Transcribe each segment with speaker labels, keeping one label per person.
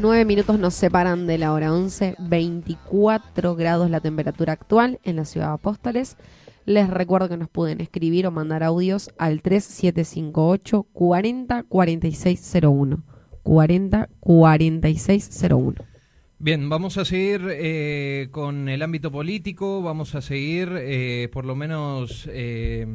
Speaker 1: 9 minutos nos separan de la hora 11, 24 grados la temperatura actual en la ciudad de Apóstoles. Les recuerdo que nos pueden escribir o mandar audios al 3758 40 4601. 40 4601.
Speaker 2: Bien, vamos a seguir eh, con el ámbito político, vamos a seguir eh, por lo menos... Eh,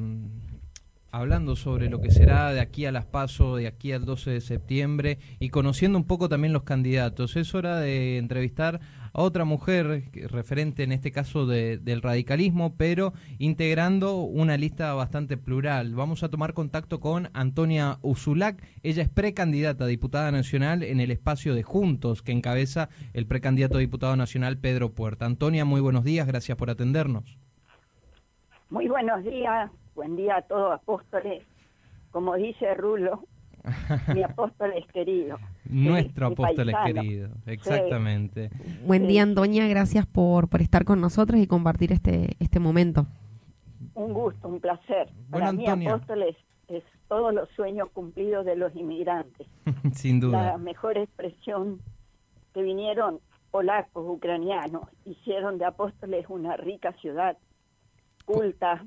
Speaker 2: hablando sobre lo que será de aquí a las PASO, de aquí al 12 de septiembre y conociendo un poco también los candidatos. Es hora de entrevistar a otra mujer referente en este caso del radicalismo, pero integrando una lista bastante plural. Vamos a tomar contacto con Antonia Usulac. Ella es precandidata a diputada nacional en el espacio de Juntos que encabeza el precandidato a diputado nacional Pedro Puerta. Antonia, muy buenos días, gracias por atendernos.
Speaker 3: Muy buenos días, buen día a todos apóstoles. Como dice Rulo, mi apóstol es querido.
Speaker 2: Nuestro apóstol es querido, exactamente.
Speaker 1: Buen día, Antonia, gracias por, por estar con nosotros y compartir este, este momento.
Speaker 3: Un gusto, un placer. Para mí, apóstol es, es todos los sueños cumplidos de los inmigrantes.
Speaker 2: Sin duda.
Speaker 3: La mejor expresión que vinieron polacos, ucranianos, hicieron de Apóstoles una rica ciudad, culta,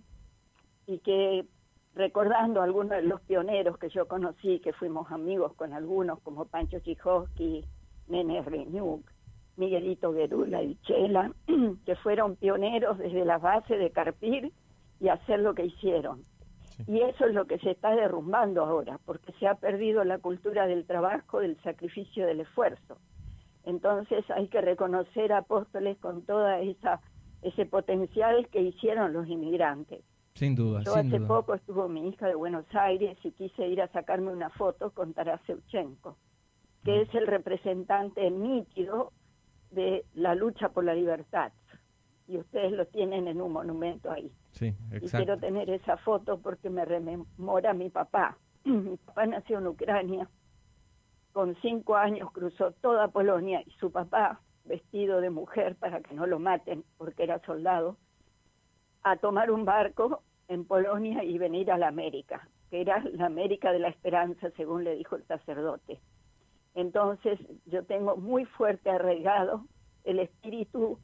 Speaker 3: y que recordando algunos de los pioneros que yo conocí, que fuimos amigos con algunos, como Pancho Chijowski, Nene Reñuk, Miguelito Gerula y Chela, que fueron pioneros desde la base de Carpir y hacer lo que hicieron. Y eso es lo que se está derrumbando ahora, porque se ha perdido la cultura del trabajo, del sacrificio, del esfuerzo. Entonces hay que reconocer a apóstoles con toda esa ese potencial que hicieron los inmigrantes.
Speaker 2: Sin duda.
Speaker 3: Yo hace poco estuvo mi hija de Buenos Aires y quise ir a sacarme una foto con Taras Shevchenko, que mm. es el representante nítido de la lucha por la libertad. Y ustedes lo tienen en un monumento ahí.
Speaker 2: Sí,
Speaker 3: Y quiero tener esa foto porque me rememora a mi papá. mi papá nació en Ucrania. Con cinco años cruzó toda Polonia y su papá, vestido de mujer para que no lo maten porque era soldado, a tomar un barco en Polonia y venir a la América, que era la América de la esperanza, según le dijo el sacerdote. Entonces yo tengo muy fuerte arraigado el espíritu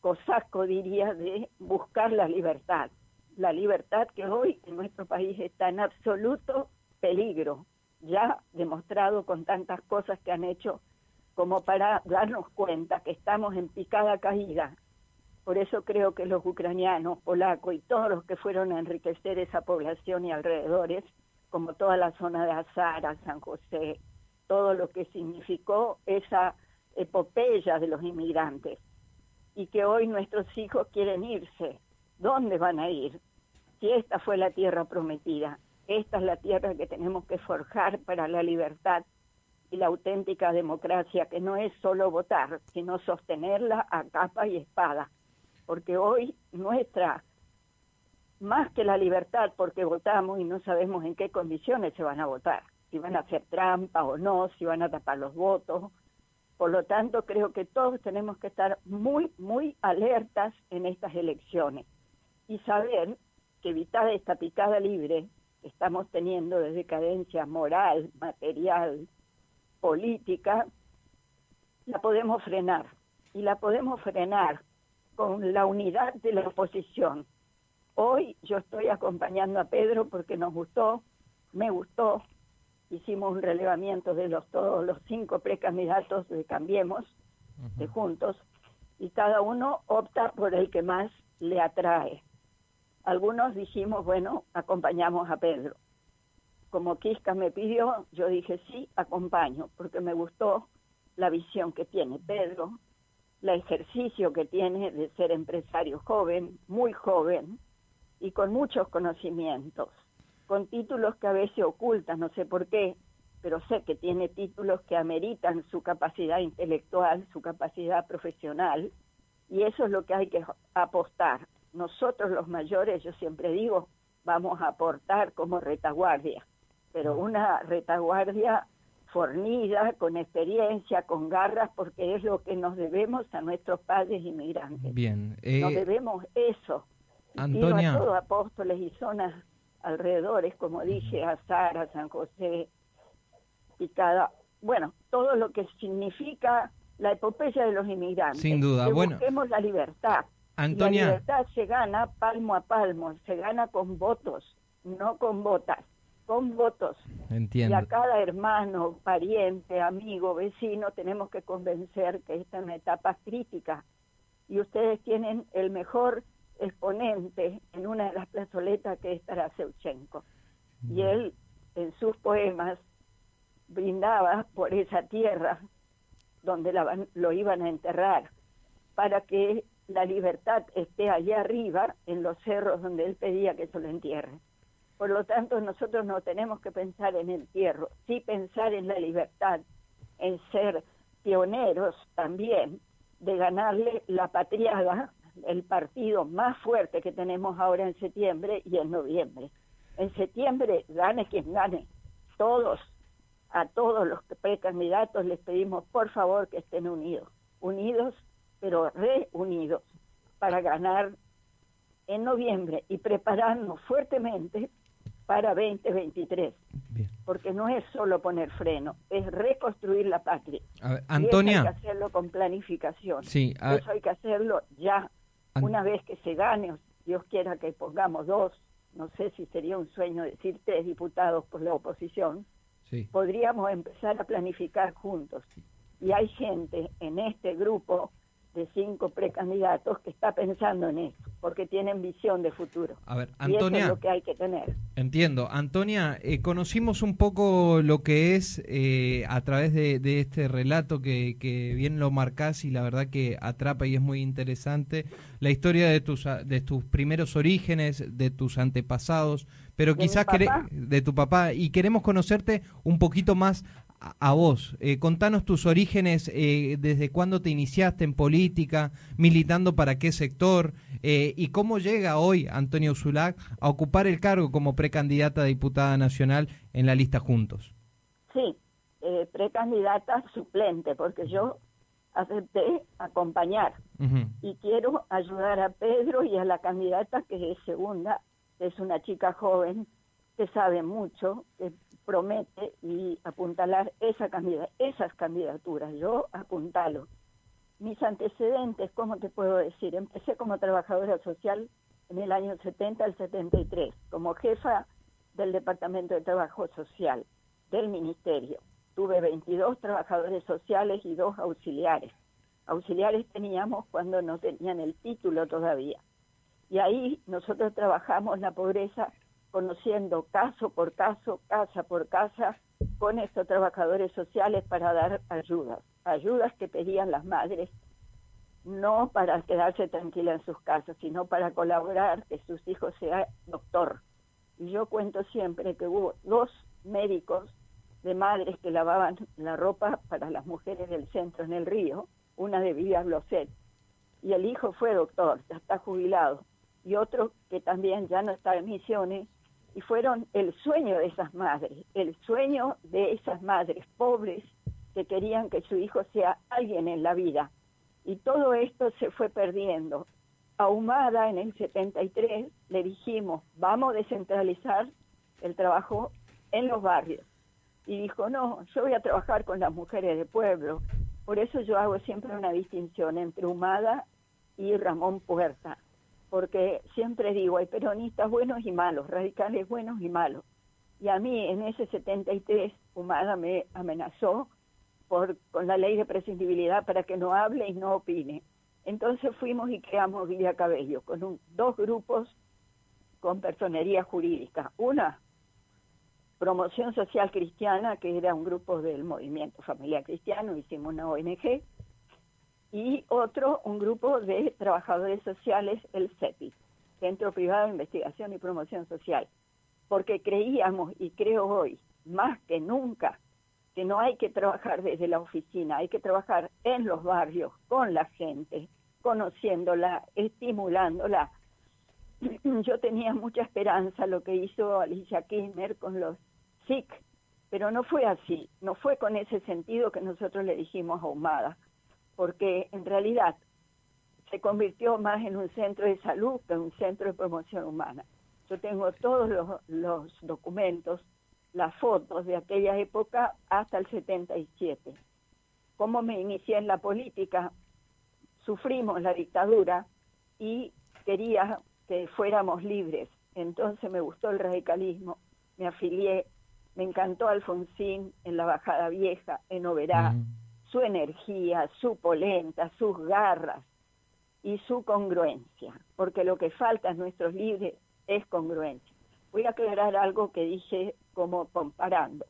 Speaker 3: cosaco, diría, de buscar la libertad. La libertad que hoy en nuestro país está en absoluto peligro, ya demostrado con tantas cosas que han hecho como para darnos cuenta que estamos en picada caída por eso creo que los ucranianos, polacos y todos los que fueron a enriquecer esa población y alrededores, como toda la zona de Azara, San José, todo lo que significó esa epopeya de los inmigrantes, y que hoy nuestros hijos quieren irse. ¿Dónde van a ir? Si esta fue la tierra prometida, esta es la tierra que tenemos que forjar para la libertad y la auténtica democracia, que no es solo votar, sino sostenerla a capa y espada porque hoy nuestra, más que la libertad, porque votamos y no sabemos en qué condiciones se van a votar, si van a hacer trampa o no, si van a tapar los votos. Por lo tanto, creo que todos tenemos que estar muy, muy alertas en estas elecciones y saber que evitar esta picada libre que estamos teniendo de decadencia moral, material, política, la podemos frenar. Y la podemos frenar con la unidad de la oposición. Hoy yo estoy acompañando a Pedro porque nos gustó, me gustó, hicimos un relevamiento de los todos los cinco precandidatos de Cambiemos, de Juntos, y cada uno opta por el que más le atrae. Algunos dijimos, bueno, acompañamos a Pedro. Como Quisca me pidió, yo dije sí, acompaño, porque me gustó la visión que tiene Pedro, el ejercicio que tiene de ser empresario joven, muy joven y con muchos conocimientos, con títulos que a veces ocultan, no sé por qué, pero sé que tiene títulos que ameritan su capacidad intelectual, su capacidad profesional, y eso es lo que hay que apostar. Nosotros los mayores, yo siempre digo, vamos a aportar como retaguardia, pero una retaguardia fornida, con experiencia, con garras, porque es lo que nos debemos a nuestros padres inmigrantes.
Speaker 2: Bien.
Speaker 3: nos debemos eso.
Speaker 2: Antonia.
Speaker 3: Y a todos apóstoles y zonas alrededores, como dije, a Sara, San José, y cada, bueno, todo lo que significa la epopeya de los inmigrantes.
Speaker 2: Sin duda,
Speaker 3: que
Speaker 2: bueno.
Speaker 3: Busquemos la libertad.
Speaker 2: Antonia.
Speaker 3: La libertad se gana palmo a palmo, se gana con votos, no con botas, con votos.
Speaker 2: Entiendo.
Speaker 3: Y a cada hermano, pariente, amigo, vecino, tenemos que convencer que esta es una etapa crítica. Y ustedes tienen el mejor exponente en una de las plazoletas que es Tarasevchenko. Y él, en sus poemas, brindaba por esa tierra donde la, lo iban a enterrar, para que la libertad esté allá arriba, en los cerros donde él pedía que se lo entierre. Por lo tanto, nosotros no tenemos que pensar en el entierro, sí pensar en la libertad, en ser pioneros también de ganarle la patriada, el partido más fuerte que tenemos ahora en septiembre y en noviembre. En septiembre, gane quien gane, todos, a todos los precandidatos les pedimos por favor que estén unidos, unidos pero reunidos para ganar en noviembre y prepararnos fuertemente para 2023. Porque no es solo poner freno, es reconstruir la patria.
Speaker 2: Antonia.
Speaker 3: Y eso hay que hacerlo con planificación. Sí, eso hay que hacerlo ya. Una vez que se gane, Dios quiera que pongamos dos, no sé si sería un sueño decir tres diputados por la oposición, sí. podríamos empezar a planificar juntos. Y hay gente en este grupo de cinco precandidatos que está pensando en eso, porque tienen visión de futuro.
Speaker 2: A ver, Antonia.
Speaker 3: Y eso es lo que hay que tener.
Speaker 2: Entiendo. Antonia, eh, conocimos un poco lo que es eh, a través de, de, este relato que, que bien lo marcás y la verdad que atrapa y es muy interesante la historia de tus, de tus primeros orígenes, de tus antepasados, pero
Speaker 3: ¿De
Speaker 2: quizás de tu papá y queremos conocerte un poquito más a vos. Eh, contanos tus orígenes, eh, desde cuándo te iniciaste en política, militando para qué sector eh, y cómo llega hoy Antonio Zulac a ocupar el cargo como precandidata a diputada nacional en la lista Juntos.
Speaker 3: Sí, precandidata suplente, porque yo acepté acompañar y quiero ayudar a Pedro y a la candidata que es segunda, que es una chica joven que sabe mucho, que promete y apuntalar esa candidata, esas candidaturas. Yo apuntalo. Mis antecedentes, ¿cómo te puedo decir? Empecé como trabajadora social en el año 70 al 73, como jefa del Departamento de Trabajo Social del Ministerio. Tuve 22 trabajadores sociales y dos auxiliares. Auxiliares teníamos cuando no tenían el título todavía. Y ahí nosotros trabajamos la pobreza conociendo caso por caso, casa por casa, con estos trabajadores sociales para dar ayudas, ayudas que pedían las madres, no para quedarse tranquila en sus casas, sino para colaborar que sus hijos sean doctor. Y yo cuento siempre que hubo dos médicos de madres que lavaban la ropa para las mujeres del centro en el río, una de Villa Bloset, y el hijo fue doctor, ya está jubilado, y otro que también ya no está en misiones, y fueron el sueño de esas madres, el sueño de esas madres pobres que querían que su hijo sea alguien en la vida. Y todo esto se fue perdiendo. Ahumada en el 73 le dijimos, vamos a descentralizar el trabajo en los barrios. Y dijo, no, yo voy a trabajar con las mujeres del pueblo. Por eso yo hago siempre una distinción entre Humada y Ramón Puerta porque siempre digo, hay peronistas buenos y malos, radicales buenos y malos. Y a mí en ese 73 Humada me amenazó por, con la ley de prescindibilidad para que no hable y no opine. Entonces fuimos y creamos Villa Cabello con un, dos grupos con personería jurídica. Una, Promoción Social Cristiana, que era un grupo del movimiento Familia Cristiano, hicimos una ONG, y otro, un grupo de trabajadores sociales, el CEPI, Centro Privado de Investigación y Promoción Social, porque creíamos y creo hoy, más que nunca, que no hay que trabajar desde la oficina, hay que trabajar en los barrios, con la gente, conociéndola, estimulándola. Yo tenía mucha esperanza lo que hizo Alicia Kirchner con los SIC, pero no fue así, no fue con ese sentido que nosotros le dijimos a Humada, porque en realidad se convirtió más en un centro de salud que en un centro de promoción humana. Yo tengo todos los, documentos, las fotos de aquella época hasta el 77. Cómo me inicié en la política, sufrimos la dictadura y quería que fuéramos libres. Entonces me gustó el radicalismo, me afilié, me encantó Alfonsín en la Bajada Vieja, en Oberá, su energía, su polenta, sus garras y su congruencia, porque lo que falta en nuestros libres es congruencia. Voy a aclarar algo que dije como comparando.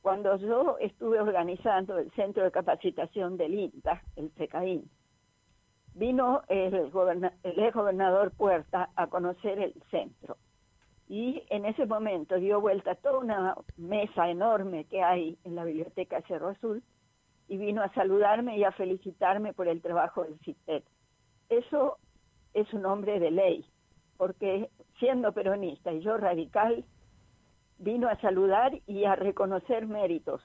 Speaker 3: Cuando yo estuve organizando el centro de capacitación del INTA, el CECAIN, vino el, el ex gobernador Puerta a conocer el centro y en ese momento dio vuelta toda una mesa enorme que hay en la biblioteca Cerro Azul y vino a saludarme y a felicitarme por el trabajo del CITET. Eso es un hombre de ley, porque siendo peronista y yo radical, vino a saludar y a reconocer méritos.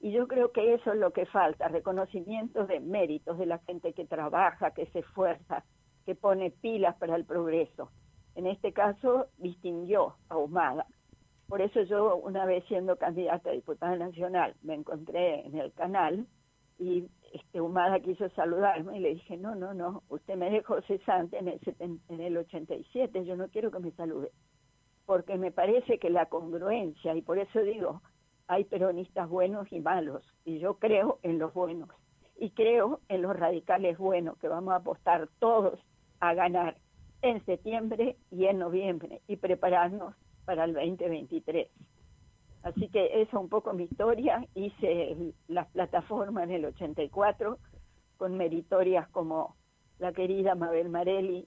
Speaker 3: Y yo creo que eso es lo que falta, reconocimiento de méritos de la gente que trabaja, que se esfuerza, que pone pilas para el progreso. En este caso, distinguió a Humada. Por eso yo, una vez siendo candidata a diputada nacional, me encontré en el canal y este, Humada quiso saludarme y le dije, no, no, no, usted me dejó cesante en el, en el 87, yo no quiero que me salude, porque me parece que la congruencia, y por eso digo, hay peronistas buenos y malos, y yo creo en los buenos, y creo en los radicales buenos, que vamos a apostar todos a ganar en septiembre y en noviembre, y prepararnos para el 2023. Así que esa es un poco mi historia. Hice las plataformas en el 84 con meritorias como la querida Mabel Marelli,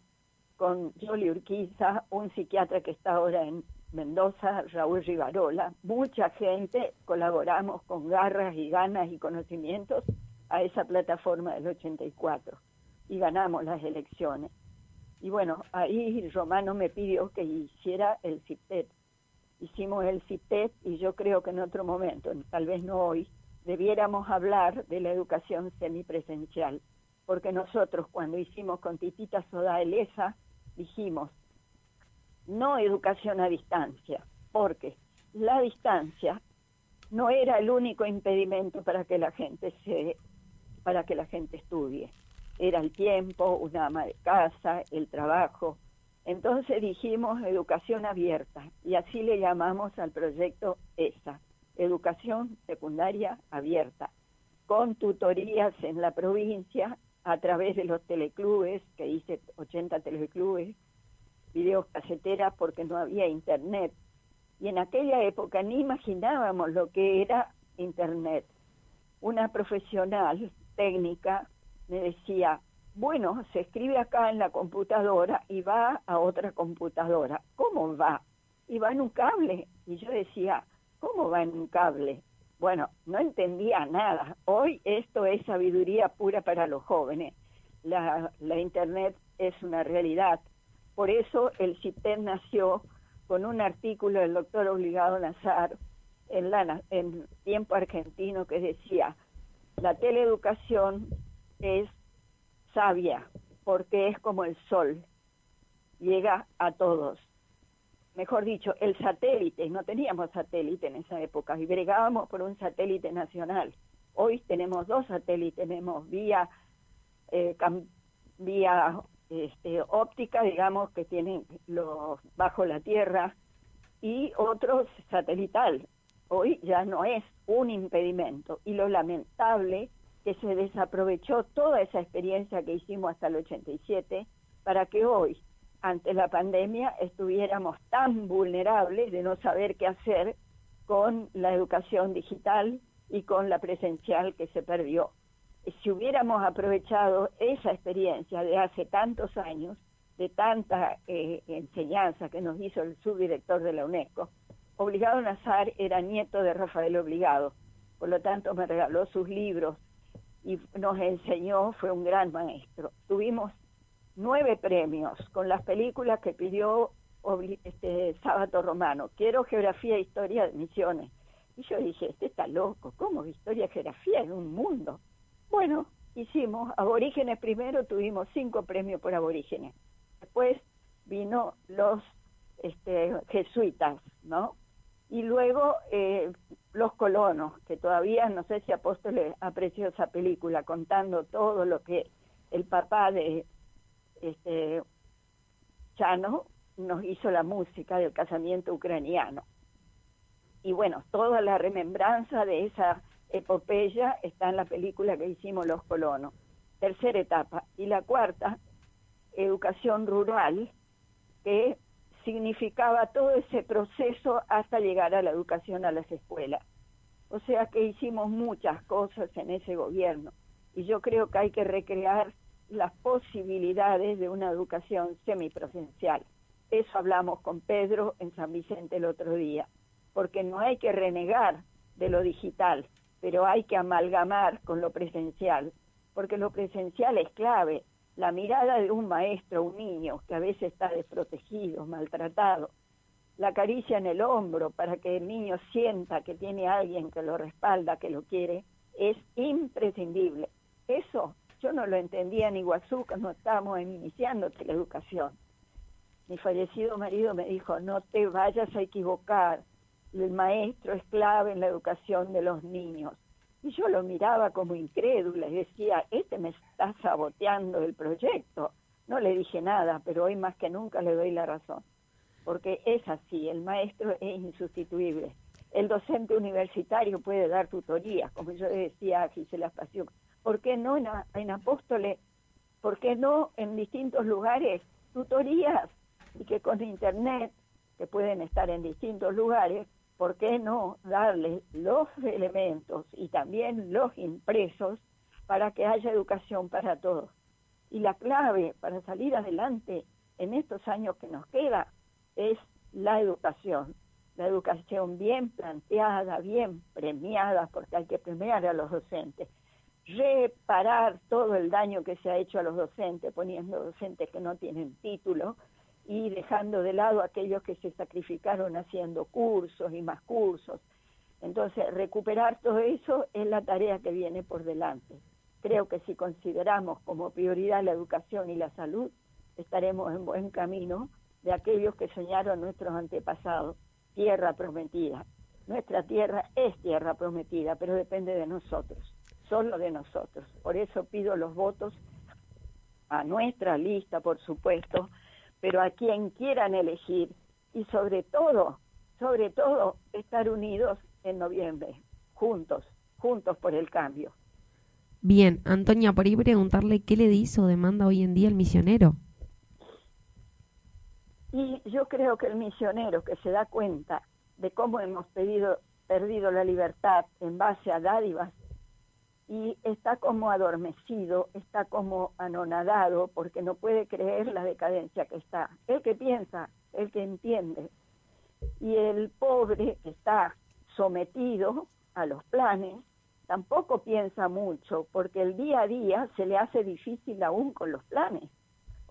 Speaker 3: con Jolly Urquiza, un psiquiatra que está ahora en Mendoza, Raúl Rivarola. Mucha gente colaboramos con garras y ganas y conocimientos a esa plataforma del 84 y ganamos las elecciones. Y bueno, ahí Romano me pidió que hiciera el CIPTET hicimos el CITES y yo creo que en otro momento, tal vez no hoy, debiéramos hablar de la educación semipresencial, porque nosotros cuando hicimos con Titita Soda Elesa dijimos, no educación a distancia, porque la distancia no era el único impedimento para que la gente se para que la gente estudie. Era el tiempo, una ama de casa, el trabajo, entonces dijimos educación abierta y así le llamamos al proyecto ESA, Educación Secundaria Abierta, con tutorías en la provincia a través de los teleclubes, que hice 80 teleclubes, videos caseteras porque no había internet. Y en aquella época ni imaginábamos lo que era internet. Una profesional técnica me decía, bueno, se escribe acá en la computadora y va a otra computadora. ¿Cómo va? Y va en un cable. Y yo decía, ¿cómo va en un cable? Bueno, no entendía nada. Hoy esto es sabiduría pura para los jóvenes. La, Internet es una realidad. Por eso el CITEM nació con un artículo del doctor Obligado Nazar en, la, en Tiempo Argentino que decía, la teleeducación es sabia, porque es como el sol, llega a todos. Mejor dicho, el satélite, no teníamos satélite en esa época y bregábamos por un satélite nacional. Hoy tenemos dos satélites, tenemos vía, eh, vía este, óptica, digamos, que tienen los bajo la tierra, y otros satelital. Hoy ya no es un impedimento. Y lo lamentable que se desaprovechó toda esa experiencia que hicimos hasta el 87 para que hoy, ante la pandemia, estuviéramos tan vulnerables de no saber qué hacer con la educación digital y con la presencial que se perdió. Si hubiéramos aprovechado esa experiencia de hace tantos años, de tanta eh, enseñanza que nos hizo el subdirector de la UNESCO, Obligado Nazar era nieto de Rafael Obligado, por lo tanto me regaló sus libros y nos enseñó, fue un gran maestro. Tuvimos nueve premios con las películas que pidió este, sábado romano, quiero geografía e historia de misiones. Y yo dije, este está loco, ¿cómo historia geografía en un mundo? Bueno, hicimos aborígenes primero, tuvimos cinco premios por aborígenes. Después vino los este, jesuitas, ¿no? Y luego eh, los colonos, que todavía no sé si Apóstoles apreció esa película, contando todo lo que el papá de este Chano nos hizo la música del casamiento ucraniano. Y bueno, toda la remembranza de esa epopeya está en la película que hicimos Los Colonos. Tercera etapa. Y la cuarta, educación rural, que significaba todo ese proceso hasta llegar a la educación a las escuelas. O sea que hicimos muchas cosas en ese gobierno y yo creo que hay que recrear las posibilidades de una educación semipresencial. Eso hablamos con Pedro en San Vicente el otro día, porque no hay que renegar de lo digital, pero hay que amalgamar con lo presencial, porque lo presencial es clave. La mirada de un maestro, un niño que a veces está desprotegido, maltratado, la caricia en el hombro para que el niño sienta que tiene alguien que lo respalda, que lo quiere, es imprescindible. Eso yo no lo entendía en Iguazú cuando estábamos iniciando la educación. Mi fallecido marido me dijo, no te vayas a equivocar, el maestro es clave en la educación de los niños. Y yo lo miraba como incrédula y decía, este me está saboteando el proyecto. No le dije nada, pero hoy más que nunca le doy la razón, porque es así, el maestro es insustituible. El docente universitario puede dar tutorías, como yo decía a Gisela Espacio. ¿Por qué no en, en Apóstoles? ¿Por qué no en distintos lugares? Tutorías y que con internet, que pueden estar en distintos lugares, ¿por qué no darles los elementos y también los impresos para que haya educación para todos? Y la clave para salir adelante en estos años que nos queda es la educación, la educación bien planteada, bien premiada, porque hay que premiar a los docentes, reparar todo el daño que se ha hecho a los docentes, poniendo docentes que no tienen título, y dejando de lado aquellos que se sacrificaron haciendo cursos y más cursos. Entonces, recuperar todo eso es la tarea que viene por delante. Creo que si consideramos como prioridad la educación y la salud, estaremos en buen camino de aquellos que soñaron nuestros antepasados, tierra prometida. Nuestra tierra es tierra prometida, pero depende de nosotros, solo de nosotros. Por eso pido los votos a nuestra lista, por supuesto, pero a quien quieran elegir y sobre todo, sobre todo, estar unidos en noviembre, juntos, juntos por el cambio.
Speaker 1: Bien, Antonia, por ahí preguntarle qué le dice o demanda hoy en día el misionero.
Speaker 3: Y yo creo que el misionero que se da cuenta de cómo hemos pedido, perdido la libertad en base a dádivas y está como adormecido, está como anonadado porque no puede creer la decadencia que está. El que piensa, el que entiende. Y el pobre está sometido a los planes, tampoco piensa mucho porque el día a día se le hace difícil aún con los planes.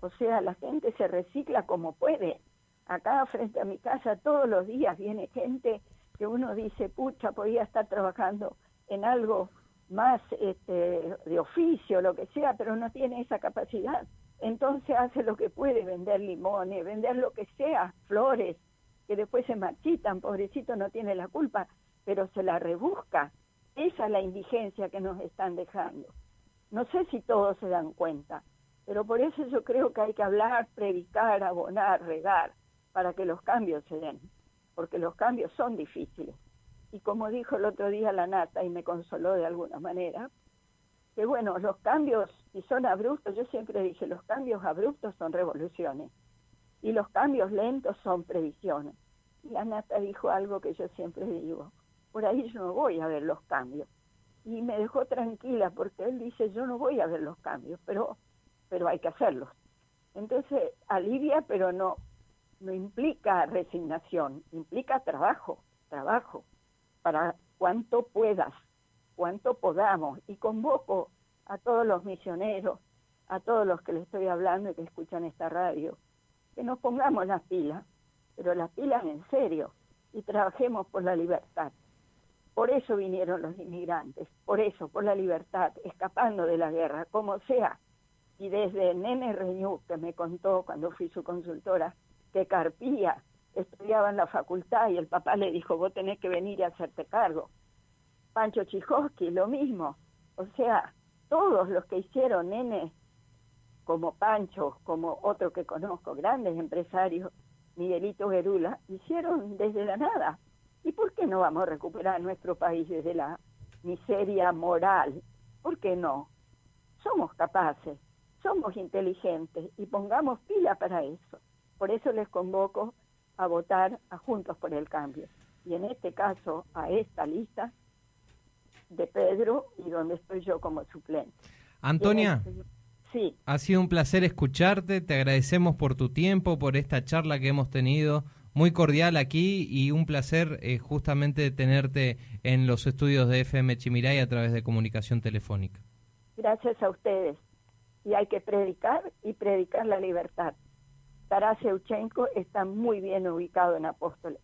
Speaker 3: O sea, la gente se recicla como puede. Acá frente a mi casa todos los días viene gente que uno dice, pucha, podía estar trabajando en algo más este, de oficio, lo que sea, pero no tiene esa capacidad. Entonces hace lo que puede, vender limones, vender lo que sea, flores, que después se marchitan, pobrecito no tiene la culpa, pero se la rebusca. Esa es la indigencia que nos están dejando. No sé si todos se dan cuenta, pero por eso yo creo que hay que hablar, predicar, abonar, regar, para que los cambios se den, porque los cambios son difíciles y como dijo el otro día la nata y me consoló de alguna manera, que bueno, los cambios, si son abruptos, yo siempre dije, los cambios abruptos son revoluciones y los cambios lentos son previsiones. Y la nata dijo algo que yo siempre digo, por ahí yo no voy a ver los cambios. Y me dejó tranquila porque él dice, yo no voy a ver los cambios, pero, pero hay que hacerlos. Entonces, alivia, pero no, no implica resignación, implica trabajo, trabajo para cuanto puedas, cuanto podamos. Y convoco a todos los misioneros, a todos los que les estoy hablando y que escuchan esta radio, que nos pongamos las pilas, pero las pilas en serio y trabajemos por la libertad. Por eso vinieron los inmigrantes, por eso, por la libertad, escapando de la guerra, como sea. Y desde Nene Reñú, que me contó cuando fui su consultora, que Carpía estudiaba en la facultad y el papá le dijo, vos tenés que venir y hacerte cargo. Pancho Chijowski, lo mismo. O sea, todos los que hicieron Nene, como Pancho, como otro que conozco, grandes empresarios, Miguelito Gerula, hicieron desde la nada. ¿Y por qué no vamos a recuperar nuestro país desde la miseria moral? ¿Por qué no? Somos capaces, somos inteligentes y pongamos pila para eso. Por eso les convoco a votar a Juntos por el Cambio. Y en este caso, a esta lista de Pedro y donde estoy yo como suplente.
Speaker 2: Antonia.
Speaker 3: Sí.
Speaker 2: Ha sido un placer escucharte, te agradecemos por tu tiempo, por esta charla que hemos tenido muy cordial aquí y un placer eh, justamente tenerte en los estudios de FM Chimiray a través de comunicación telefónica.
Speaker 3: Gracias a ustedes. Y hay que predicar y predicar la libertad. Taras Euchenko está muy bien ubicado en Apóstoles.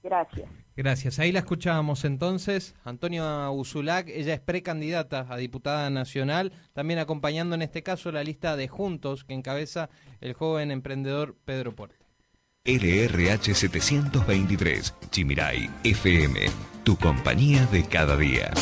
Speaker 3: Gracias.
Speaker 2: Gracias. Ahí la escuchábamos entonces. Antonia Uzulac, ella es precandidata a diputada nacional, también acompañando en este caso la lista de Juntos que encabeza el joven emprendedor Pedro Porte.
Speaker 4: LRH 723, Chimiray, FM, tu compañía de cada día.